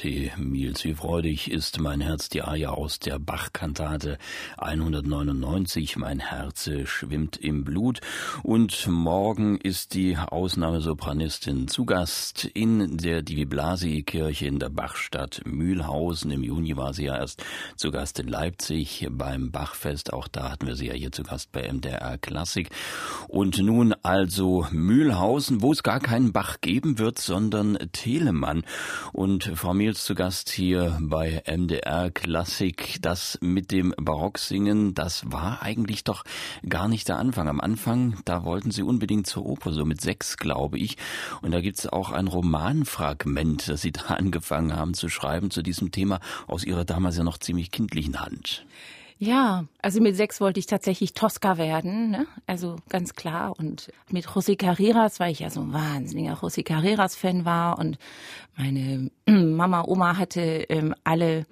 Dorothee Miels, wie freudig ist mein Herz, die Aja aus der Bach-Kantate 199, mein Herz schwimmt im Blut. Und morgen ist die Ausnahmesopranistin zu Gast in der Divi Blasi-Kirche in der Bachstadt Mühlhausen. Im Juni war sie ja erst zu Gast in Leipzig beim Bachfest. Auch da hatten wir sie ja hier zu Gast bei MDR Klassik. Und nun also Mühlhausen, wo es gar keinen Bach geben wird, sondern Telemann. Und Frau Miels zu Gast hier bei MDR Klassik. Das mit dem Barocksingen, das war eigentlich doch gar nicht der Anfang. Am Anfang, da wollten Sie unbedingt zur Oper, so mit sechs, glaube ich. Und da gibt es auch ein Romanfragment, das Sie da angefangen haben zu schreiben zu diesem Thema aus Ihrer damals ja noch ziemlich kindlichen Hand. Ja, also mit sechs wollte ich tatsächlich Tosca werden, ne? also ganz klar. Und mit José Carreras, weil ich ja so ein wahnsinniger José Carreras-Fan war und meine Mama, Oma hatte ähm, alle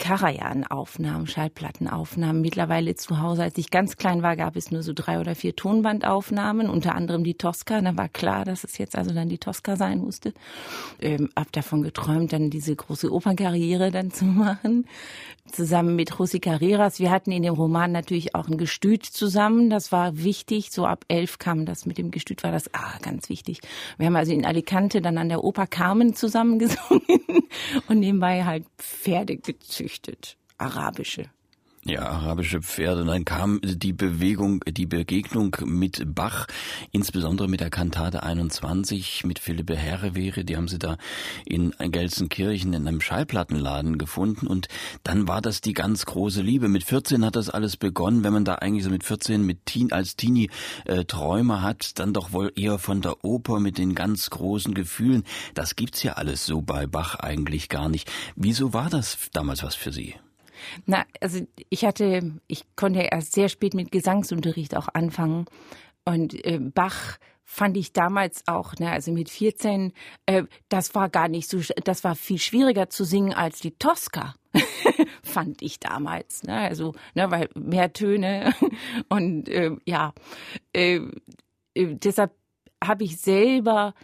Karajan-Aufnahmen, Schallplattenaufnahmen. Mittlerweile zu Hause, als ich ganz klein war, gab es nur so drei oder vier Tonbandaufnahmen, unter anderem die Tosca. Da war klar, dass es jetzt also dann die Tosca sein musste. Ähm, hab davon geträumt, dann diese große Opernkarriere dann zu machen, zusammen mit José Carreras. Wir hatten in dem Roman natürlich auch ein Gestüt zusammen. Das war wichtig. So ab elf kam das mit dem Gestüt, war das ah, ganz wichtig. Wir haben also in Alicante dann an der Oper Carmen zusammen gesungen und nebenbei halt Pferde gezüchtet gezüchtet, arabische. Ja, arabische Pferde. Dann kam die Bewegung, die Begegnung mit Bach, insbesondere mit der Kantate 21, mit Philippe Herrewehre. Die haben sie da in Gelsenkirchen in einem Schallplattenladen gefunden. Und dann war das die ganz große Liebe. Mit 14 hat das alles begonnen. Wenn man da eigentlich so mit 14 mit Teen, als Teenie äh, Träume hat, dann doch wohl eher von der Oper mit den ganz großen Gefühlen. Das gibt's ja alles so bei Bach eigentlich gar nicht. Wieso war das damals was für Sie? Na, also ich hatte, ich konnte erst sehr spät mit Gesangsunterricht auch anfangen. Und äh, Bach fand ich damals auch, ne, also mit 14, äh, das war gar nicht so, das war viel schwieriger zu singen als die Tosca. fand ich damals, ne, also, ne, weil mehr Töne und äh, ja, äh, äh, deshalb habe ich selber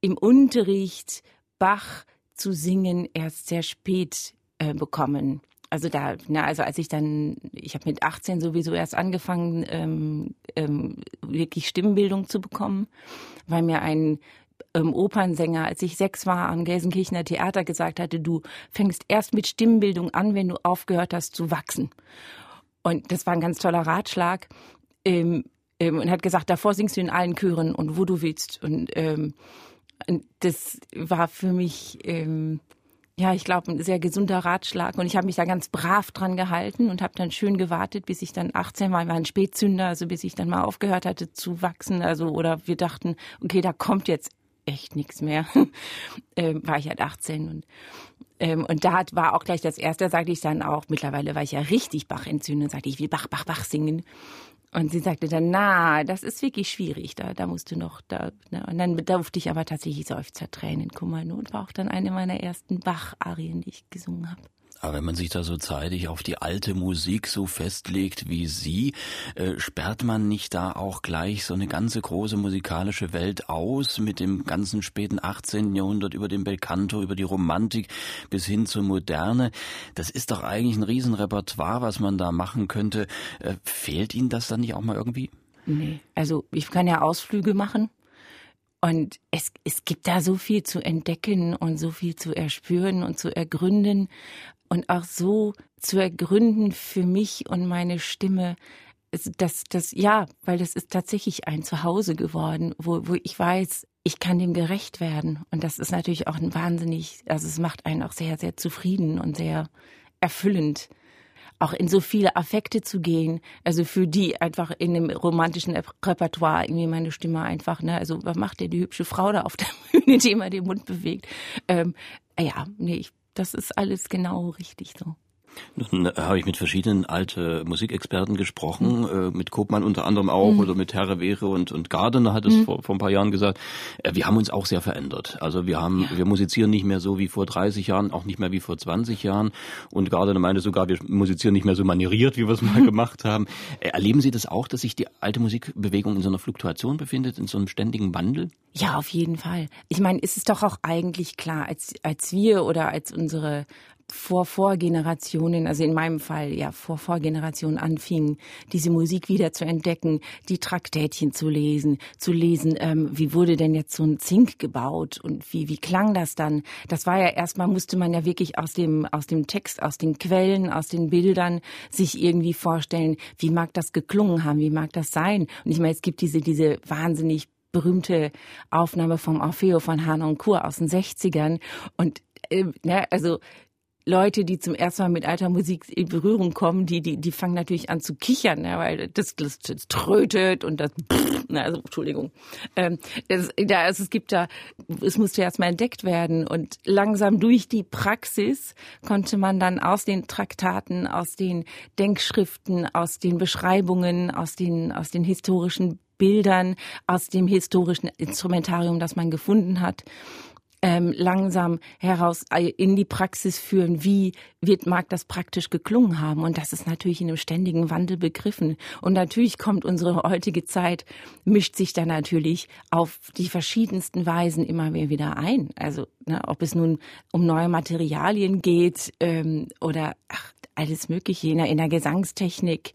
im Unterricht Bach zu singen erst sehr spät äh, bekommen also da, na, also als ich dann, ich habe mit 18 sowieso erst angefangen, ähm, ähm, wirklich Stimmbildung zu bekommen, weil mir ein ähm, Opernsänger, als ich sechs war, am Gelsenkirchener Theater gesagt hatte, du fängst erst mit Stimmbildung an, wenn du aufgehört hast zu wachsen. Und das war ein ganz toller Ratschlag. Ähm, ähm, und hat gesagt, davor singst du in allen Chören und wo du willst. Und, ähm, und das war für mich ähm, ja, ich glaube, ein sehr gesunder Ratschlag. Und ich habe mich da ganz brav dran gehalten und habe dann schön gewartet, bis ich dann 18 war. Ich war ein Spätzünder, also bis ich dann mal aufgehört hatte zu wachsen. Also, oder wir dachten, okay, da kommt jetzt echt nichts mehr. ähm, war ich halt 18 und ähm, und da war auch gleich das erste, sagte ich dann auch, mittlerweile war ich ja richtig Bach entzündet, sagte ich, will Bach, Bach, Bach singen. Und sie sagte dann, na, das ist wirklich schwierig, da, da musst du noch, da, ne? und dann durfte ich aber tatsächlich Seufzertränen, Kummernot war auch dann eine meiner ersten Bach-Arien, die ich gesungen habe. Aber wenn man sich da so zeitig auf die alte Musik so festlegt wie Sie, äh, sperrt man nicht da auch gleich so eine ganze große musikalische Welt aus mit dem ganzen späten 18. Jahrhundert über den Belcanto, über die Romantik bis hin zur Moderne? Das ist doch eigentlich ein Riesenrepertoire, was man da machen könnte. Äh, fehlt Ihnen das dann nicht auch mal irgendwie? Nee, also ich kann ja Ausflüge machen. Und es, es gibt da so viel zu entdecken und so viel zu erspüren und zu ergründen und auch so zu ergründen für mich und meine Stimme, das, das, ja, weil das ist tatsächlich ein Zuhause geworden, wo, wo ich weiß, ich kann dem gerecht werden. Und das ist natürlich auch ein wahnsinnig, also es macht einen auch sehr, sehr zufrieden und sehr erfüllend auch in so viele Affekte zu gehen, also für die einfach in dem romantischen Repertoire irgendwie meine Stimme einfach, ne, also was macht der die hübsche Frau da auf der Bühne, die immer den Mund bewegt? Ähm, ja, nee, ich das ist alles genau richtig so. Nun äh, habe ich mit verschiedenen alte Musikexperten gesprochen, mhm. äh, mit Kopmann unter anderem auch mhm. oder mit Herre Wehre und, und Gardner hat es mhm. vor, vor ein paar Jahren gesagt. Äh, wir haben uns auch sehr verändert. Also wir haben, ja. wir musizieren nicht mehr so wie vor 30 Jahren, auch nicht mehr wie vor 20 Jahren. Und Gardner meinte sogar, wir musizieren nicht mehr so manieriert, wie wir es mal gemacht haben. Äh, erleben Sie das auch, dass sich die alte Musikbewegung in so einer Fluktuation befindet, in so einem ständigen Wandel? Ja, auf jeden Fall. Ich meine, ist es doch auch eigentlich klar, als, als wir oder als unsere vor Vorgenerationen, also in meinem Fall ja vor Vorgenerationen anfingen, diese Musik wieder zu entdecken, die Traktätchen zu lesen, zu lesen, ähm, wie wurde denn jetzt so ein Zink gebaut und wie wie klang das dann? Das war ja erstmal musste man ja wirklich aus dem aus dem Text, aus den Quellen, aus den Bildern sich irgendwie vorstellen, wie mag das geklungen haben, wie mag das sein? Und ich meine, es gibt diese diese wahnsinnig berühmte Aufnahme vom Orfeo von Hanon Kur aus den 60ern und äh, ne, also Leute, die zum ersten Mal mit alter Musik in Berührung kommen, die, die, die fangen natürlich an zu kichern, ne, weil das, das, das trötet und das, na, also, Entschuldigung. Ähm, es, da, also, es gibt da, es musste erstmal entdeckt werden und langsam durch die Praxis konnte man dann aus den Traktaten, aus den Denkschriften, aus den Beschreibungen, aus den, aus den historischen Bildern, aus dem historischen Instrumentarium, das man gefunden hat, ähm, langsam heraus äh, in die Praxis führen, wie wird, mag das praktisch geklungen haben. Und das ist natürlich in einem ständigen Wandel begriffen. Und natürlich kommt unsere heutige Zeit, mischt sich da natürlich auf die verschiedensten Weisen immer mehr wieder ein. Also ne, ob es nun um neue Materialien geht ähm, oder ach, alles Mögliche in der, in der Gesangstechnik.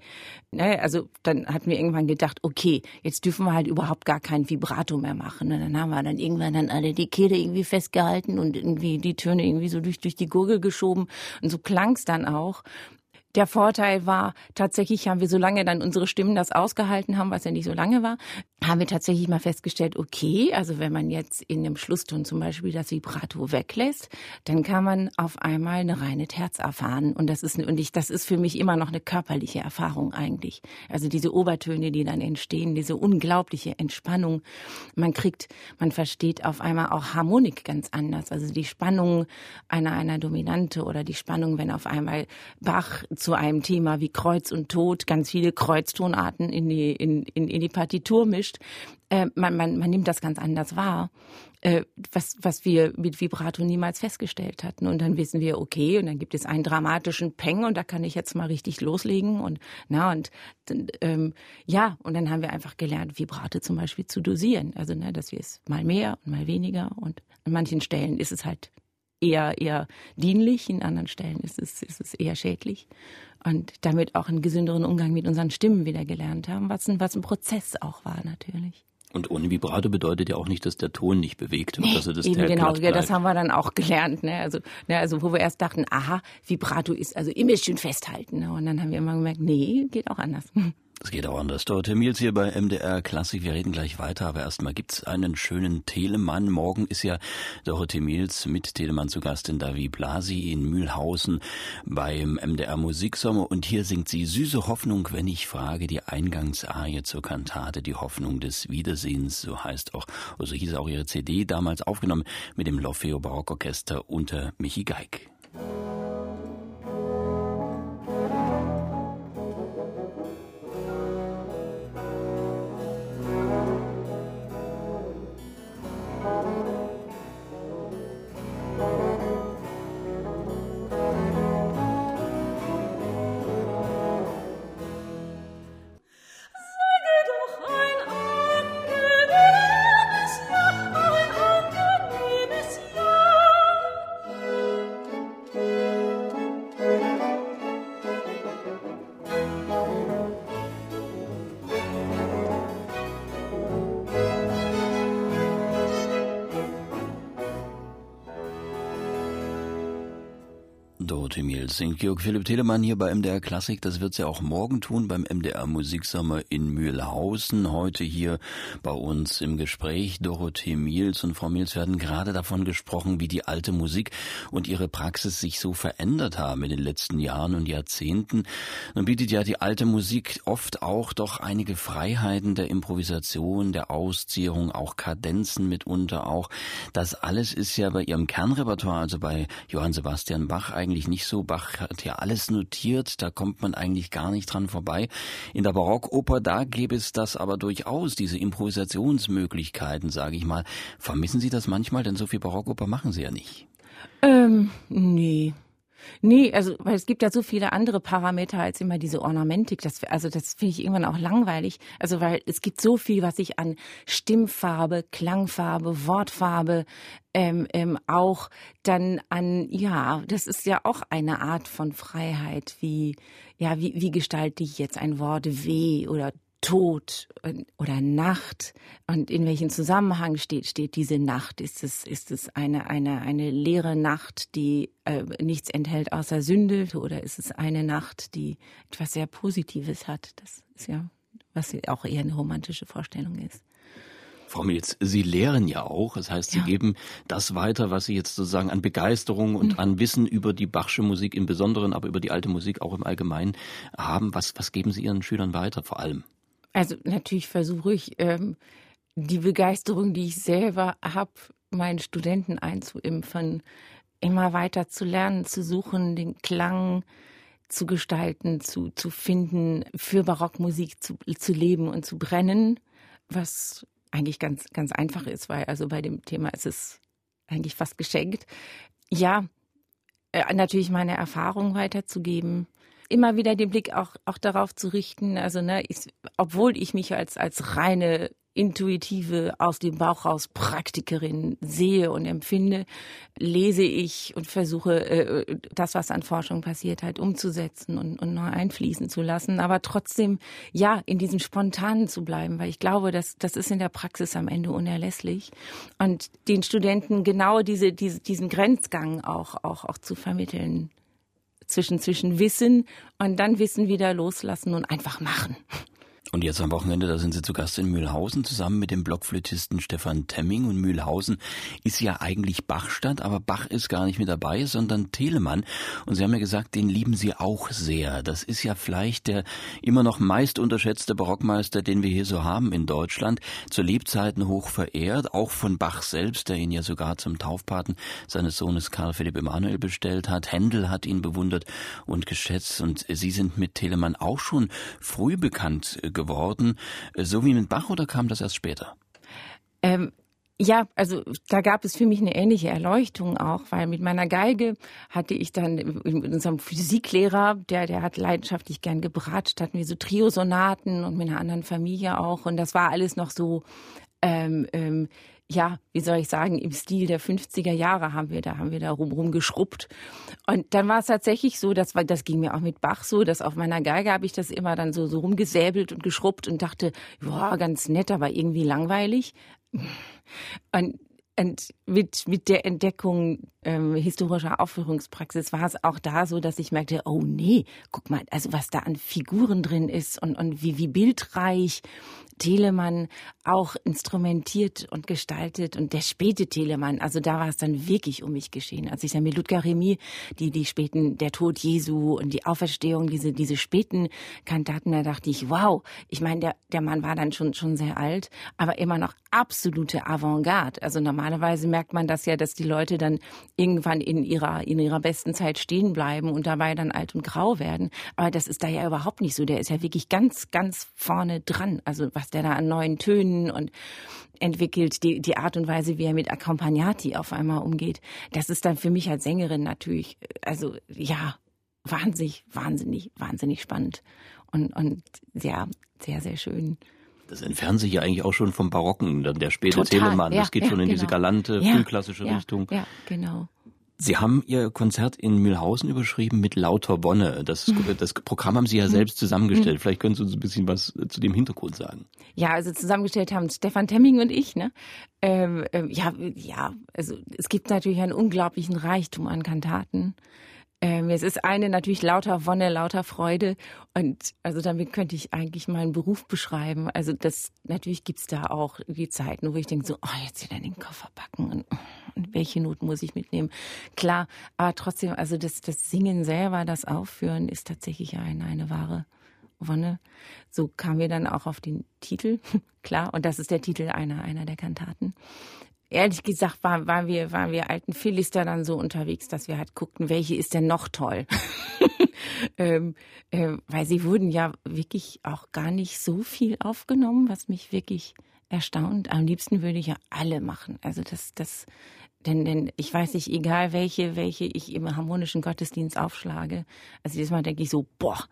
Ne? Also dann hatten wir irgendwann gedacht, okay, jetzt dürfen wir halt überhaupt gar kein Vibrato mehr machen. Und dann haben wir dann irgendwann dann alle die Kehle irgendwie festgehalten und irgendwie die Töne irgendwie so durch, durch die Gurgel geschoben. Und so klang's dann auch. Der Vorteil war, tatsächlich haben wir, solange dann unsere Stimmen das ausgehalten haben, was ja nicht so lange war, haben wir tatsächlich mal festgestellt, okay, also wenn man jetzt in einem Schlusston zum Beispiel das Vibrato weglässt, dann kann man auf einmal eine reine Terz erfahren. Und das ist, und ich, das ist für mich immer noch eine körperliche Erfahrung eigentlich. Also diese Obertöne, die dann entstehen, diese unglaubliche Entspannung. Man kriegt, man versteht auf einmal auch Harmonik ganz anders. Also die Spannung einer, einer Dominante oder die Spannung, wenn auf einmal Bach zu einem Thema wie Kreuz und Tod ganz viele Kreuztonarten in die, in, in, in die Partitur mischt. Äh, man, man, man nimmt das ganz anders wahr, äh, was, was wir mit Vibrato niemals festgestellt hatten. Und dann wissen wir, okay, und dann gibt es einen dramatischen Peng und da kann ich jetzt mal richtig loslegen. Und na, und ähm, ja, und dann haben wir einfach gelernt, Vibrate zum Beispiel zu dosieren. Also, ne, dass wir es mal mehr und mal weniger und an manchen Stellen ist es halt eher, eher dienlich, in anderen Stellen ist es, ist es eher schädlich. Und damit auch einen gesünderen Umgang mit unseren Stimmen wieder gelernt haben, was ein, was ein Prozess auch war natürlich. Und ohne Vibrato bedeutet ja auch nicht, dass der Ton nicht bewegt und nee, dass er das eben genau, ja, das haben wir dann auch gelernt. Ne? Also, ne, also wo wir erst dachten, aha, Vibrato ist also immer schön festhalten. Ne? Und dann haben wir immer gemerkt, nee, geht auch anders. Es geht auch anders. Dort Miels hier bei MDR Klassik. Wir reden gleich weiter, aber erstmal gibt's einen schönen Telemann. Morgen ist ja Dorothee Miels mit Telemann zu Gast in Davi Blasi in Mühlhausen beim MDR Musiksommer. Und hier singt sie Süße Hoffnung, wenn ich frage, die Eingangsarie zur Kantate, die Hoffnung des Wiedersehens. So heißt auch, also hieß auch ihre CD damals aufgenommen mit dem L'Orfeo Barockorchester unter Michi Geig. Singt Georg Philipp Telemann hier bei MDR Klassik. Das wird sie auch morgen tun beim MDR Musiksommer in Mühlhausen. Heute hier bei uns im Gespräch Dorothee Miels und Frau Miels werden gerade davon gesprochen, wie die alte Musik und ihre Praxis sich so verändert haben in den letzten Jahren und Jahrzehnten. Nun bietet ja die alte Musik oft auch doch einige Freiheiten der Improvisation, der Ausziehung, auch Kadenzen mitunter auch. Das alles ist ja bei ihrem Kernrepertoire, also bei Johann Sebastian Bach eigentlich nicht so. Bach hat ja alles notiert, da kommt man eigentlich gar nicht dran vorbei. In der Barockoper, da gäbe es das aber durchaus, diese Improvisationsmöglichkeiten, sage ich mal. Vermissen Sie das manchmal? Denn so viel Barockoper machen Sie ja nicht. Ähm, nee. Nee, also weil es gibt ja so viele andere Parameter als immer diese Ornamentik. Das, also das finde ich irgendwann auch langweilig. Also weil es gibt so viel, was ich an Stimmfarbe, Klangfarbe, Wortfarbe, ähm, ähm, auch dann an, ja, das ist ja auch eine Art von Freiheit. Wie, ja, wie, wie gestalte ich jetzt ein Wort weh oder Tod oder Nacht und in welchem Zusammenhang steht steht diese Nacht ist es ist es eine eine eine leere Nacht die äh, nichts enthält außer Sünde oder ist es eine Nacht die etwas sehr positives hat das ist ja was auch eher eine romantische Vorstellung ist Frau Milz, Sie lehren ja auch, das heißt, Sie ja. geben das weiter, was Sie jetzt sozusagen an Begeisterung und mhm. an Wissen über die Bachsche Musik im Besonderen, aber über die alte Musik auch im Allgemeinen haben. Was, was geben Sie Ihren Schülern weiter vor allem? Also natürlich versuche ich, ähm, die Begeisterung, die ich selber habe, meinen Studenten einzuimpfen, immer weiter zu lernen, zu suchen, den Klang zu gestalten, zu, zu finden, für Barockmusik zu, zu leben und zu brennen, was eigentlich ganz, ganz einfach ist, weil also bei dem Thema ist es eigentlich fast geschenkt. Ja, äh, natürlich meine Erfahrung weiterzugeben, immer wieder den Blick auch, auch darauf zu richten, also ne, ich, obwohl ich mich als, als reine intuitive, aus dem Bauch raus Praktikerin sehe und empfinde, lese ich und versuche, äh, das, was an Forschung passiert, halt umzusetzen und, und neu einfließen zu lassen. Aber trotzdem, ja, in diesem Spontanen zu bleiben, weil ich glaube, dass, das ist in der Praxis am Ende unerlässlich. Und den Studenten genau diese, diese, diesen Grenzgang auch, auch, auch zu vermitteln zwischen, zwischen Wissen und dann Wissen wieder loslassen und einfach machen. Und jetzt am Wochenende, da sind Sie zu Gast in Mühlhausen zusammen mit dem Blockflötisten Stefan Temming. Und Mühlhausen ist ja eigentlich Bachstadt, aber Bach ist gar nicht mit dabei, sondern Telemann. Und Sie haben ja gesagt, den lieben Sie auch sehr. Das ist ja vielleicht der immer noch meist unterschätzte Barockmeister, den wir hier so haben in Deutschland. Zu Lebzeiten hoch verehrt, auch von Bach selbst, der ihn ja sogar zum Taufpaten seines Sohnes Karl Philipp Emanuel bestellt hat. Händel hat ihn bewundert und geschätzt. Und Sie sind mit Telemann auch schon früh bekannt geworden, äh, so wie mit Bach oder kam das erst später? Ähm, ja, also da gab es für mich eine ähnliche Erleuchtung auch, weil mit meiner Geige hatte ich dann mit unserem Physiklehrer, der, der hat leidenschaftlich gern gebratscht, hatten wir so Triosonaten und mit einer anderen Familie auch und das war alles noch so ähm, ähm, ja, wie soll ich sagen, im Stil der 50er Jahre haben wir da, haben wir da rum, rumgeschrubbt. Und dann war es tatsächlich so, das war, das ging mir auch mit Bach so, dass auf meiner Geige habe ich das immer dann so, so rumgesäbelt und geschrubbt und dachte, ja, ganz nett, aber irgendwie langweilig. Und und mit, mit der Entdeckung ähm, historischer Aufführungspraxis war es auch da so, dass ich merkte, oh nee, guck mal, also was da an Figuren drin ist und, und wie, wie bildreich Telemann auch instrumentiert und gestaltet und der späte Telemann, also da war es dann wirklich um mich geschehen. Als ich dann mit Ludger Remy, die, die späten, der Tod Jesu und die Auferstehung, diese, diese späten Kantaten, da dachte ich, wow, ich meine, der, der Mann war dann schon, schon sehr alt, aber immer noch absolute Avantgarde. Also normalerweise merkt man das ja, dass die Leute dann irgendwann in ihrer, in ihrer besten Zeit stehen bleiben und dabei dann alt und grau werden. Aber das ist da ja überhaupt nicht so. Der ist ja wirklich ganz, ganz vorne dran. Also was der da an neuen Tönen und entwickelt, die, die Art und Weise, wie er mit Accompagnati auf einmal umgeht. Das ist dann für mich als Sängerin natürlich, also ja, wahnsinnig, wahnsinnig, wahnsinnig spannend und, und ja, sehr, sehr schön. Das entfernt sich ja eigentlich auch schon vom Barocken, dann der späte Total, Telemann. Ja, das geht ja, schon in genau. diese galante, frühklassische ja, Richtung. Ja, genau. Sie haben Ihr Konzert in Mühlhausen überschrieben mit Lauter Bonne. Das, mhm. das Programm haben Sie ja mhm. selbst zusammengestellt. Mhm. Vielleicht können Sie uns ein bisschen was zu dem Hintergrund sagen. Ja, also zusammengestellt haben Stefan Temming und ich. Ne? Ähm, ähm, ja, ja, also es gibt natürlich einen unglaublichen Reichtum an Kantaten. Ähm, es ist eine natürlich lauter Wonne, lauter Freude. Und also damit könnte ich eigentlich meinen Beruf beschreiben. Also das natürlich gibt's da auch die Zeiten, wo ich denke so, oh, jetzt wieder in den Koffer packen und, und welche Noten muss ich mitnehmen? Klar, aber trotzdem, also das, das Singen selber, das Aufführen ist tatsächlich eine, eine wahre Wonne. So kamen wir dann auch auf den Titel, klar, und das ist der Titel einer, einer der Kantaten ehrlich gesagt waren, waren, wir, waren wir alten Philister dann so unterwegs, dass wir halt guckten, welche ist denn noch toll. ähm, äh, weil sie wurden ja wirklich auch gar nicht so viel aufgenommen, was mich wirklich erstaunt. Am liebsten würde ich ja alle machen. Also das, das, denn, denn ich weiß nicht, egal welche, welche ich im harmonischen Gottesdienst aufschlage. Also jedes Mal denke ich so, boah,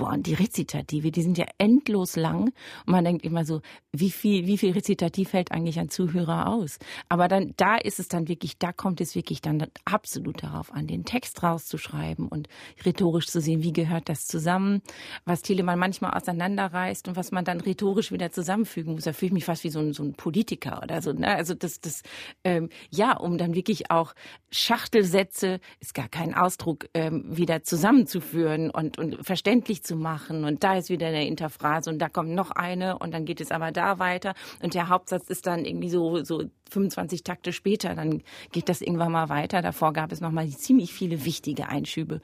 boah, und die Rezitative, die sind ja endlos lang. Und man denkt immer so, wie viel, wie viel Rezitativ fällt eigentlich ein Zuhörer aus? Aber dann, da ist es dann wirklich, da kommt es wirklich dann absolut darauf an, den Text rauszuschreiben und rhetorisch zu sehen, wie gehört das zusammen, was Telemann manchmal auseinanderreißt und was man dann rhetorisch wieder zusammenfügen muss. Da fühle ich mich fast wie so ein, so ein Politiker oder so. Ne? Also das, das, ähm, ja, um dann wirklich auch Schachtelsätze, ist gar kein Ausdruck, ähm, wieder zusammenzuführen und, und verständlich zu zu machen und da ist wieder eine Interphrase und da kommt noch eine und dann geht es aber da weiter und der Hauptsatz ist dann irgendwie so, so 25 Takte später, dann geht das irgendwann mal weiter. Davor gab es nochmal ziemlich viele wichtige Einschübe.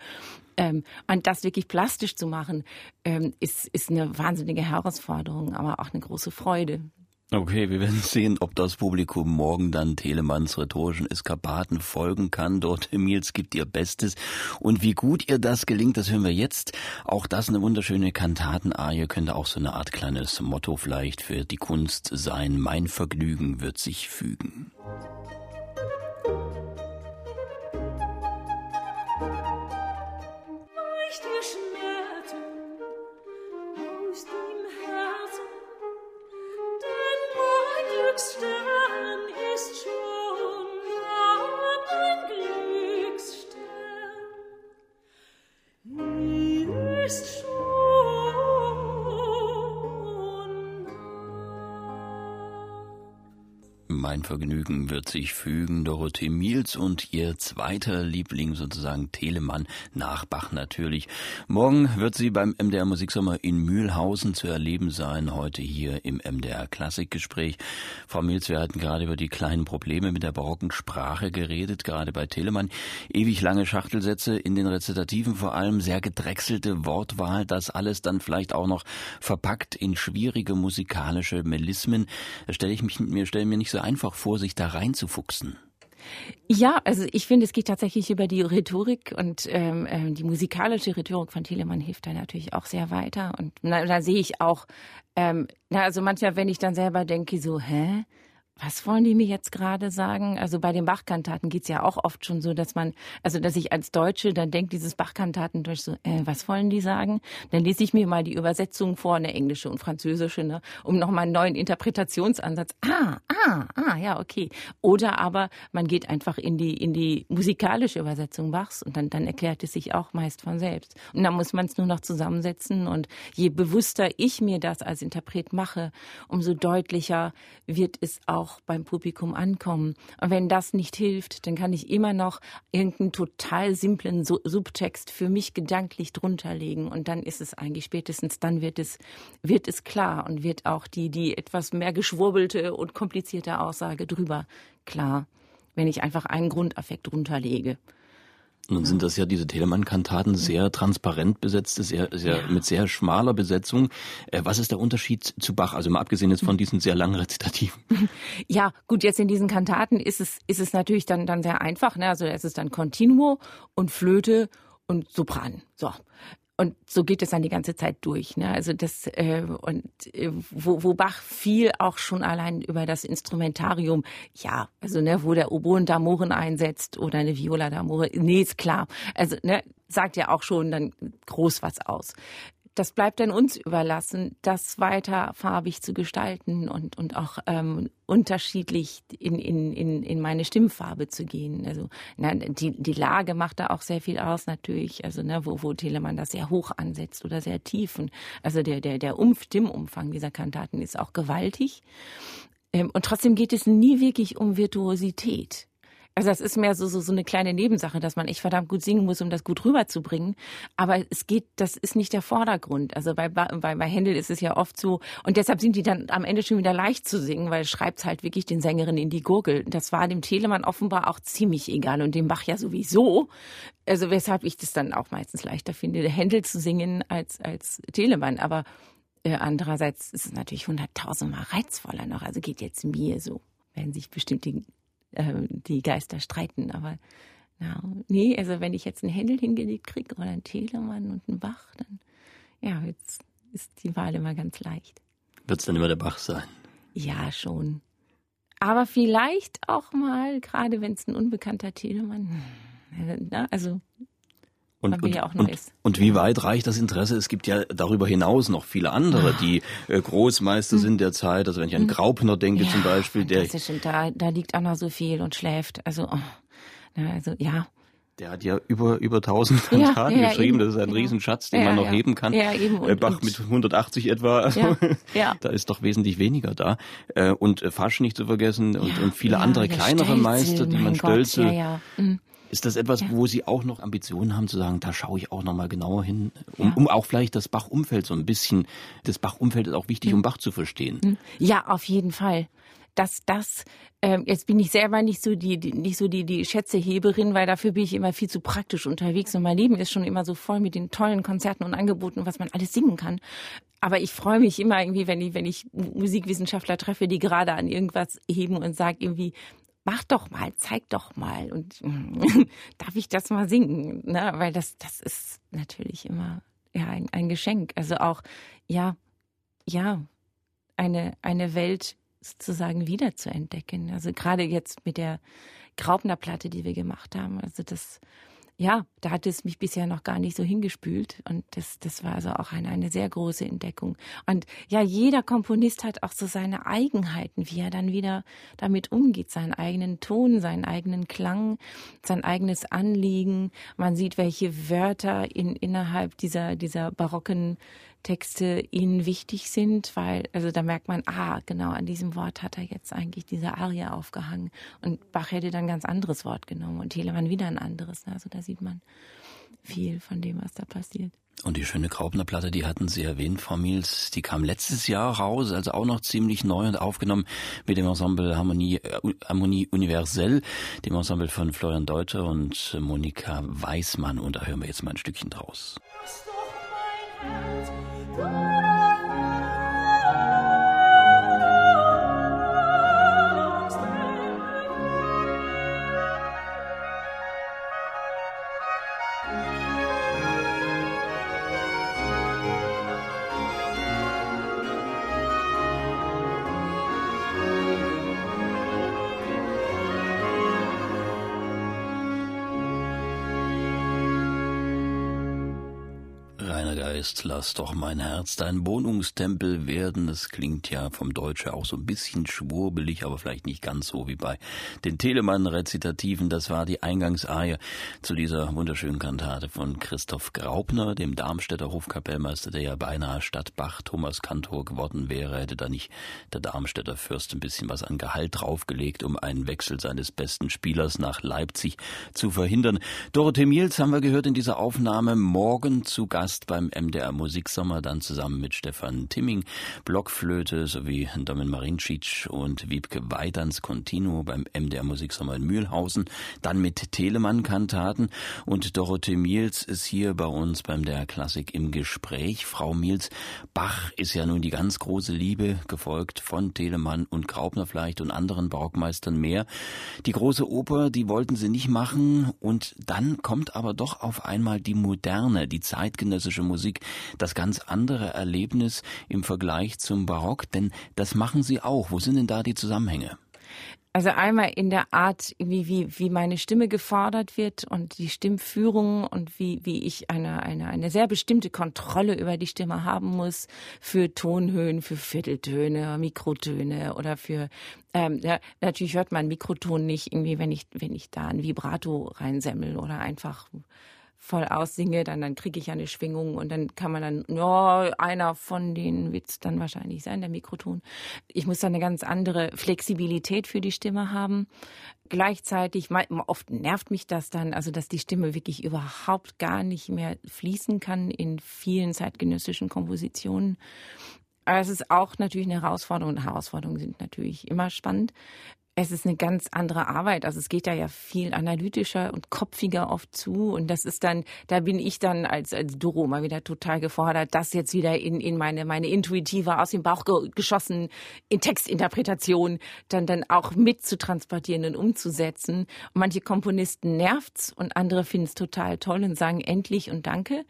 Ähm, und das wirklich plastisch zu machen, ähm, ist, ist eine wahnsinnige Herausforderung, aber auch eine große Freude. Okay, wir werden sehen, ob das Publikum morgen dann Telemanns rhetorischen Eskapaden folgen kann. Dort Emils gibt ihr Bestes. Und wie gut ihr das gelingt, das hören wir jetzt. Auch das eine wunderschöne Kantatenarie könnte auch so eine Art kleines Motto vielleicht für die Kunst sein. Mein Vergnügen wird sich fügen. Vergnügen wird sich fügen. Dorothee Miels und ihr zweiter Liebling sozusagen Telemann Nachbach natürlich. Morgen wird sie beim MDR Musiksommer in Mühlhausen zu erleben sein. Heute hier im MDR Klassikgespräch. Frau Miels, wir hatten gerade über die kleinen Probleme mit der barocken Sprache geredet, gerade bei Telemann. Ewig lange Schachtelsätze in den Rezitativen, vor allem sehr gedrechselte Wortwahl. Das alles dann vielleicht auch noch verpackt in schwierige musikalische Melismen. Da stelle ich mich, mir stelle mir nicht so ein einfach vor, sich da reinzufuchsen. Ja, also ich finde, es geht tatsächlich über die Rhetorik und ähm, ähm, die musikalische Rhetorik von Telemann hilft da natürlich auch sehr weiter. Und na, da sehe ich auch, ähm, na, also manchmal, wenn ich dann selber denke, so, hä? Was wollen die mir jetzt gerade sagen? Also bei den Bachkantaten geht's ja auch oft schon so, dass man, also dass ich als Deutsche dann denke, dieses Bachkantaten durch so, äh, was wollen die sagen? Dann lese ich mir mal die Übersetzung vor, eine englische und französische, ne, um nochmal einen neuen Interpretationsansatz. Ah, ah, ah, ja, okay. Oder aber man geht einfach in die, in die musikalische Übersetzung Bachs und dann, dann erklärt es sich auch meist von selbst. Und dann muss man es nur noch zusammensetzen und je bewusster ich mir das als Interpret mache, umso deutlicher wird es auch auch beim Publikum ankommen. Und wenn das nicht hilft, dann kann ich immer noch irgendeinen total simplen Subtext für mich gedanklich drunter legen. Und dann ist es eigentlich spätestens, dann wird es, wird es klar und wird auch die, die etwas mehr geschwurbelte und komplizierte Aussage drüber klar, wenn ich einfach einen Grundaffekt drunter lege. Nun sind das ja diese Telemann-Kantaten sehr transparent besetzte, sehr, sehr, ja. mit sehr schmaler Besetzung. Äh, was ist der Unterschied zu Bach? Also mal abgesehen jetzt von diesen sehr langen Rezitativen. Ja, gut, jetzt in diesen Kantaten ist es, ist es natürlich dann, dann sehr einfach. Ne? Also es ist dann Continuo und Flöte und Sopran. So. Und so geht es dann die ganze Zeit durch. Ne? Also das äh, und äh, wo, wo Bach viel auch schon allein über das Instrumentarium, ja, also ne, wo der Oboen Damoren einsetzt oder eine Viola Damore, nee, ist klar. Also ne, sagt ja auch schon dann groß was aus das bleibt dann uns überlassen, das weiter farbig zu gestalten und, und auch ähm, unterschiedlich in, in, in, in meine Stimmfarbe zu gehen. Also na, die, die Lage macht da auch sehr viel aus natürlich, also ne, wo, wo Telemann das sehr hoch ansetzt oder sehr tief. Und also der, der, der um Stimmumfang dieser Kantaten ist auch gewaltig. Ähm, und trotzdem geht es nie wirklich um Virtuosität Also das ist mehr so, so, so eine kleine Nebensache, dass man echt verdammt gut singen muss, um das gut rüberzubringen. Aber es geht, das ist nicht der Vordergrund. Also bei, bei, bei Händel ist es ja oft so. Und deshalb sind die dann am Ende schon wieder leicht zu singen, weil es schreibt halt wirklich den Sängerinnen in die Gurgel. Das war dem Telemann offenbar auch ziemlich egal und dem Bach ja sowieso. Also weshalb ich das dann auch meistens leichter finde, Händel zu singen als, als Telemann. Aber äh, andererseits ist es natürlich hunderttausendmal reizvoller noch. Also geht jetzt mir so, wenn sich bestimmt die äh, die Geister streiten. Aber na, nee, also wenn ich jetzt einen Händel hingelegt kriege oder einen Telemann und einen Bach, dann ja, jetzt ist die Wahl immer ganz leicht. Wird es dann immer der Bach sein? Ja, schon. Aber vielleicht auch mal, gerade wenn es ein unbekannter Telemann, hm, also und, und, ja und, und, wie weit reicht das Interesse? Es gibt ja darüber hinaus noch viele andere, die äh, Großmeister hm. sind der Zeit. Also wenn ich an hm. Graupner denke ja, zum Beispiel, der da, da liegt Anna so viel und schläft. Also, oh, also ja. Der hat ja über über 1000 Kantaten ja, geschrieben. Eben, das ist ein genau. Riesenschatz, den man noch heben kann. Ja, eben. Und, Bach mit 180 etwa. Also, da ist doch wesentlich weniger da. Äh, und äh, Fasch nicht zu vergessen und, und viele andere kleinere Meister, die man Stölze. Ja, ja. Mhm. Ist das etwas, ja. wo Sie auch noch Ambitionen haben zu sagen, da schaue ich auch noch mal genauer hin, um, ja. um auch vielleicht das Bachumfeld so ein bisschen, das Bachumfeld ist auch wichtig, um Bach zu verstehen. Hm. Ja, auf jeden Fall dass das ähm, jetzt bin ich selber nicht so die, die nicht so die die Schätzeheberin, weil dafür bin ich immer viel zu praktisch unterwegs und mein Leben ist schon immer so voll mit den tollen Konzerten und Angeboten, was man alles singen kann. Aber ich freue mich immer irgendwie, wenn ich wenn ich Musikwissenschaftler treffe, die gerade an irgendwas heben und sagen irgendwie mach doch mal, zeig doch mal und darf ich das mal singen, ne? Weil das das ist natürlich immer ja ein, ein Geschenk. Also auch ja ja eine eine Welt sozusagen wieder zu entdecken. Also gerade jetzt mit der Graupner Platte, die wir gemacht haben. Also das ja, da hat es mich bisher noch gar nicht so hingespült. Und das, das war also auch eine, eine sehr große Entdeckung. Und ja, jeder Komponist hat auch so seine Eigenheiten, wie er dann wieder damit umgeht, seinen eigenen Ton, seinen eigenen Klang, sein eigenes Anliegen. Man sieht, welche Wörter in, innerhalb dieser, dieser barocken Texte ihnen wichtig sind, weil, also da merkt man, ah, genau, an diesem Wort hat er jetzt eigentlich diese Arie aufgehangen. Und Bach hätte dann ein ganz anderes Wort genommen und Telemann wieder ein anderes. Also da sieht man viel von dem, was da passiert. Und die schöne Graupner Platte, die hatten Sie erwähnt, Frau Miels, die kam letztes Jahr raus, also auch noch ziemlich neu und aufgenommen mit dem Ensemble Harmonie, äh, Harmonie Universell, dem Ensemble von Florian Deuter und Monika Weismann. Und da hören wir jetzt mal ein Stückchen draus. world. Geist, lass doch mein Herz dein Wohnungstempel werden. Das klingt ja vom Deutsche auch so ein bisschen schwurbelig, aber vielleicht nicht ganz so wie bei den Telemann-Rezitativen. Das war die Eingangsarie zu dieser wunderschönen Kantate von Christoph Graupner, dem Darmstädter Hofkapellmeister, der ja beinahe statt Bach Thomas Kantor geworden wäre, hätte da nicht der Darmstädter Fürst ein bisschen was an Gehalt draufgelegt, um einen Wechsel seines besten Spielers nach Leipzig zu verhindern. Dorothee Miels haben wir gehört in dieser Aufnahme morgen zu Gast beim MDR Musiksommer, dann zusammen mit Stefan Timming, Blockflöte sowie Domin Marincic und Wiebke Weidans Continuo beim MDR Musiksommer in Mühlhausen, dann mit Telemann-Kantaten und Dorothee Miels ist hier bei uns beim der Klassik im Gespräch. Frau Miels, Bach ist ja nun die ganz große Liebe, gefolgt von Telemann und Graupner vielleicht und anderen Barockmeistern mehr. Die große Oper, die wollten sie nicht machen und dann kommt aber doch auf einmal die moderne, die zeitgenössische Musik das ganz andere Erlebnis im Vergleich zum Barock? Denn das machen Sie auch. Wo sind denn da die Zusammenhänge? Also einmal in der Art, wie, wie, wie meine Stimme gefordert wird und die Stimmführung und wie, wie ich eine, eine, eine sehr bestimmte Kontrolle über die Stimme haben muss für Tonhöhen, für Vierteltöne, Mikrotöne oder für, ähm, ja, natürlich hört man Mikroton nicht irgendwie, wenn ich, wenn ich da ein Vibrato reinsemmel oder einfach voll aussinge, dann, dann kriege ich eine Schwingung und dann kann man dann, ja, einer von denen wird es dann wahrscheinlich sein, der Mikroton. Ich muss dann eine ganz andere Flexibilität für die Stimme haben. Gleichzeitig, oft nervt mich das dann, also dass die Stimme wirklich überhaupt gar nicht mehr fließen kann in vielen zeitgenössischen Kompositionen. Aber es ist auch natürlich eine Herausforderung Herausforderungen sind natürlich immer spannend. Es ist eine ganz andere Arbeit. Also es geht da ja viel analytischer und kopfiger oft zu. Und das ist dann, da bin ich dann als, als Duro mal wieder total gefordert, das jetzt wieder in, in meine, meine intuitive, aus dem Bauch geschossen, in Textinterpretation dann, dann auch mit zu transportieren und umzusetzen. Und manche Komponisten nervt's und andere finden es total toll und sagen endlich und danke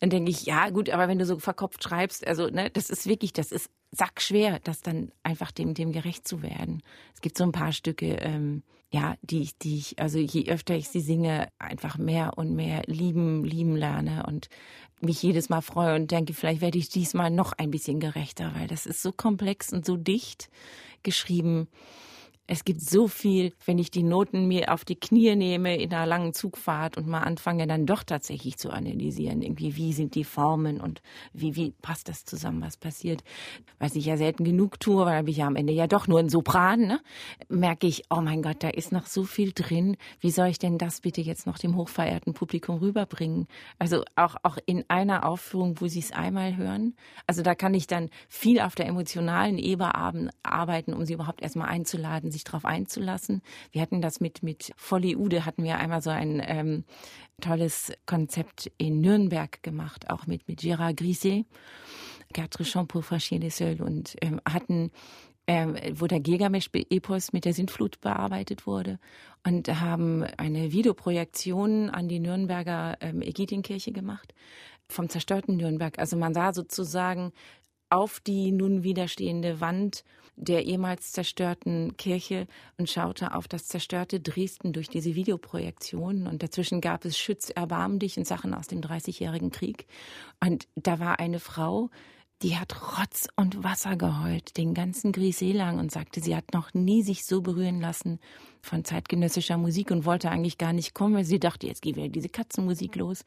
dann denke ich, ja gut, aber wenn du so verkopft schreibst, also ne, das ist wirklich, das ist sackschwer, das dann einfach dem dem gerecht zu werden. Es gibt so ein paar Stücke, ähm, ja, die ich, die ich, also je öfter ich sie singe, einfach mehr und mehr lieben, lieben lerne und mich jedes Mal freue und denke, vielleicht werde ich diesmal noch ein bisschen gerechter, weil das ist so komplex und so dicht geschrieben es gibt so viel, wenn ich die Noten mir auf die Knie nehme in einer langen Zugfahrt und mal anfange, dann doch tatsächlich zu analysieren. Irgendwie, wie sind die Formen und wie, wie passt das zusammen, was passiert. Was ich ja selten genug tue, weil ich ja am Ende ja doch nur ein Sopran, ne? merke ich, oh mein Gott, da ist noch so viel drin. Wie soll ich denn das bitte jetzt noch dem hochverehrten Publikum rüberbringen? Also auch, auch in einer Aufführung, wo sie es einmal hören. Also da kann ich dann viel auf der emotionalen Ebene arbeiten, um sie überhaupt erstmal einzuladen sich darauf einzulassen. Wir hatten das mit, mit Folly Ude, hatten wir einmal so ein ähm, tolles Konzept in Nürnberg gemacht, auch mit, mit Gérard Griset, Quatre Champs pour Franchir les und ähm, hatten ähm, wo der Gilgamesch-Epos mit der Sintflut bearbeitet wurde und haben eine Videoprojektion an die Nürnberger ähm, Ägidienkirche gemacht vom zerstörten Nürnberg. Also man sah sozusagen auf die nun widerstehende Wand der ehemals zerstörten Kirche und schaute auf das zerstörte Dresden durch diese Videoprojektion. Und dazwischen gab es Schütz, erbarm dich in Sachen aus dem Dreißigjährigen Krieg. Und da war eine Frau, die hat Rotz und Wasser geheult, den ganzen Grisee lang und sagte, sie hat noch nie sich so berühren lassen von zeitgenössischer Musik und wollte eigentlich gar nicht kommen, weil sie dachte, jetzt geht wieder diese Katzenmusik los.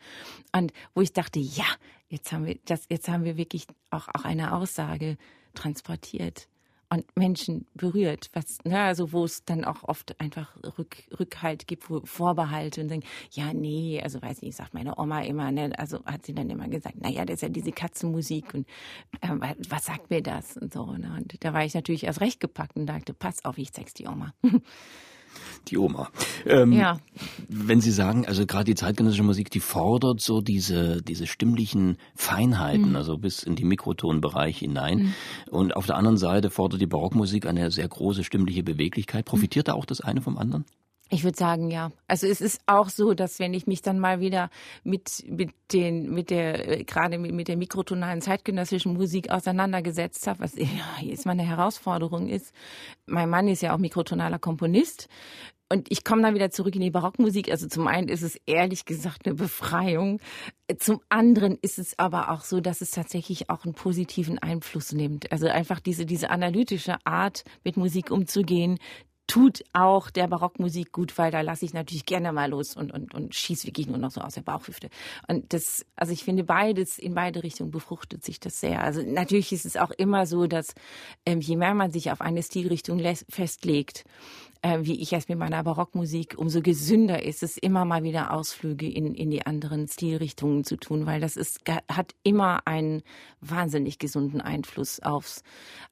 Und wo ich dachte, ja, jetzt haben wir das, jetzt haben wir wirklich auch, auch eine Aussage transportiert und Menschen berührt, was, ne, also wo es dann auch oft einfach Rück, Rückhalt gibt, wo Vorbehalte und sagen, ja, nee, also weiß nicht, sagt meine Oma immer, ne, also hat sie dann immer gesagt, naja, das ist ja diese Katzenmusik und äh, was sagt mir das und so, ne, und da war ich natürlich erst recht gepackt und dachte, pass auf, ich zeig's die Oma. Die Oma. Ähm, ja. Wenn Sie sagen, also gerade die zeitgenössische Musik, die fordert so diese, diese stimmlichen Feinheiten, mhm. also bis in die Mikrotonbereich hinein. Mhm. Und auf der anderen Seite fordert die Barockmusik eine sehr große stimmliche Beweglichkeit. Profitiert mhm. da auch das eine vom anderen? Ich würde sagen, ja. Also es ist auch so, dass wenn ich mich dann mal wieder mit, mit den, mit der, äh, gerade mit, mit der mikrotonalen zeitgenössischen Musik auseinandergesetzt habe, was ja, jetzt mal eine Herausforderung ist. Mein Mann ist ja auch mikrotonaler Komponist. Und ich komme dann wieder zurück in die Barockmusik. Also zum einen ist es ehrlich gesagt eine Befreiung. Zum anderen ist es aber auch so, dass es tatsächlich auch einen positiven Einfluss nimmt. Also einfach diese, diese analytische Art, mit Musik umzugehen, tut auch der Barockmusik gut, weil da lasse ich natürlich gerne mal los und, und, und schieße wirklich nur noch so aus der Bauchhüfte. Und das, also ich finde beides, in beide Richtungen befruchtet sich das sehr. Also natürlich ist es auch immer so, dass ähm, je mehr man sich auf eine Stilrichtung festlegt, äh, wie ich es mit meiner Barockmusik, umso gesünder ist es, immer mal wieder Ausflüge in, in die anderen Stilrichtungen zu tun, weil das ist, hat immer einen wahnsinnig gesunden Einfluss aufs,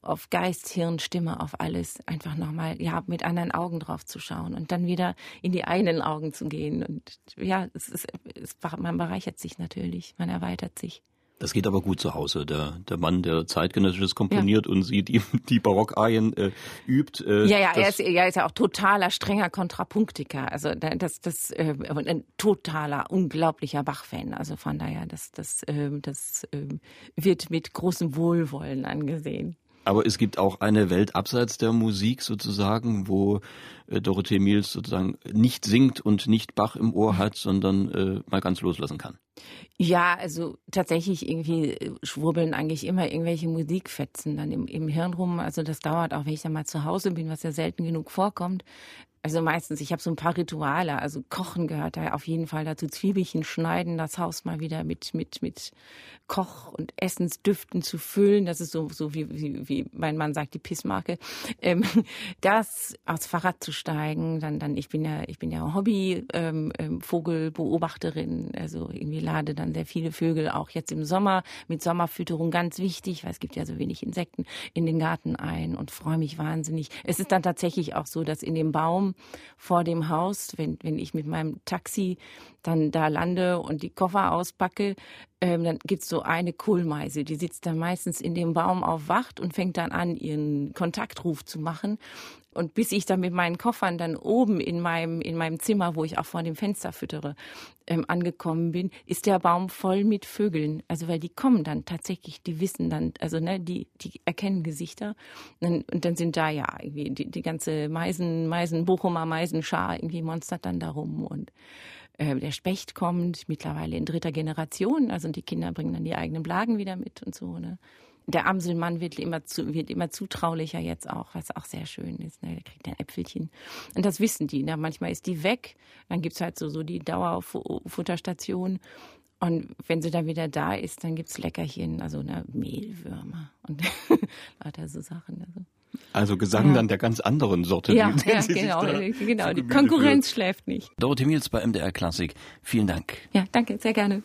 auf Geist, Hirn, Stimme, auf alles. Einfach nochmal, ja, mit anderen Augen drauf zu schauen und dann wieder in die eigenen Augen zu gehen. Und ja, es ist, es, man bereichert sich natürlich, man erweitert sich. Das geht aber gut zu Hause. Der, der Mann, der zeitgenössisches komponiert ja. und sie die, die Barockarien äh, übt. Äh, ja, ja, er ist, er ist ja auch totaler, strenger Kontrapunktiker. Also das, das äh, ein totaler, unglaublicher Bach-Fan. Also von daher, das, das, äh, das äh, wird mit großem Wohlwollen angesehen. Aber es gibt auch eine Welt abseits der Musik sozusagen, wo äh, Dorothee Miels sozusagen nicht singt und nicht Bach im Ohr hat, sondern äh, mal ganz loslassen kann. Ja, also tatsächlich irgendwie äh, schwurbeln eigentlich immer irgendwelche Musikfetzen dann im, im Hirn rum. Also das dauert auch, wenn ich dann mal zu Hause bin, was ja selten genug vorkommt Also meistens, ich habe so ein paar Rituale. Also Kochen gehört da auf jeden Fall dazu. Zwiebelchen schneiden, das Haus mal wieder mit, mit, mit Koch- und Essensdüften zu füllen. Das ist so, so wie, wie, wie mein Mann sagt, die Pissmarke. Ähm, das aufs Fahrrad zu steigen, dann, dann, ich bin ja, ich bin ja Hobby-Vogelbeobachterin. Ähm, ähm also irgendwie lade dann sehr viele Vögel auch jetzt im Sommer mit Sommerfütterung ganz wichtig, weil es gibt ja so wenig Insekten in den Garten ein und freue mich wahnsinnig. Es ist dann tatsächlich auch so, dass in dem Baum vor dem Haus, wenn, wenn ich mit meinem Taxi dann da lande und die Koffer auspacke, ähm, dann gibt's so eine Kohlmeise, die sitzt dann meistens in dem Baum auf Wacht und fängt dann an, ihren Kontaktruf zu machen. Und bis ich dann mit meinen Koffern dann oben in meinem, in meinem Zimmer, wo ich auch vor dem Fenster füttere, ähm, angekommen bin, ist der Baum voll mit Vögeln. Also weil die kommen dann tatsächlich, die wissen dann, also ne, die, die erkennen Gesichter. Und, und dann sind da ja irgendwie die, die ganze Meisen, Meisen, Bochumer Meisenschar irgendwie monstert dann darum und äh, der Specht kommt, mittlerweile in dritter Generation, also die Kinder bringen dann die eigenen Blagen wieder mit und so. Ne? Der Amselmann wird immer, zu, wird immer zutraulicher jetzt auch, was auch sehr schön ist. Ne? Der kriegt ein Äpfelchen. Und das wissen die. Ne? Manchmal ist die weg. Dann gibt's halt so, so die Dauerfutterstation. Und wenn sie dann wieder da ist, dann gibt's Leckerchen, also ne, Mehlwürmer und lauter so Sachen. Also. Also Gesang ja. dann der ganz anderen Sorte. Ja, die, ja genau, genau. Die Konkurrenz schläft nicht. Dorothee Miels bei MDR Klassik. Vielen Dank. Ja, danke, sehr gerne.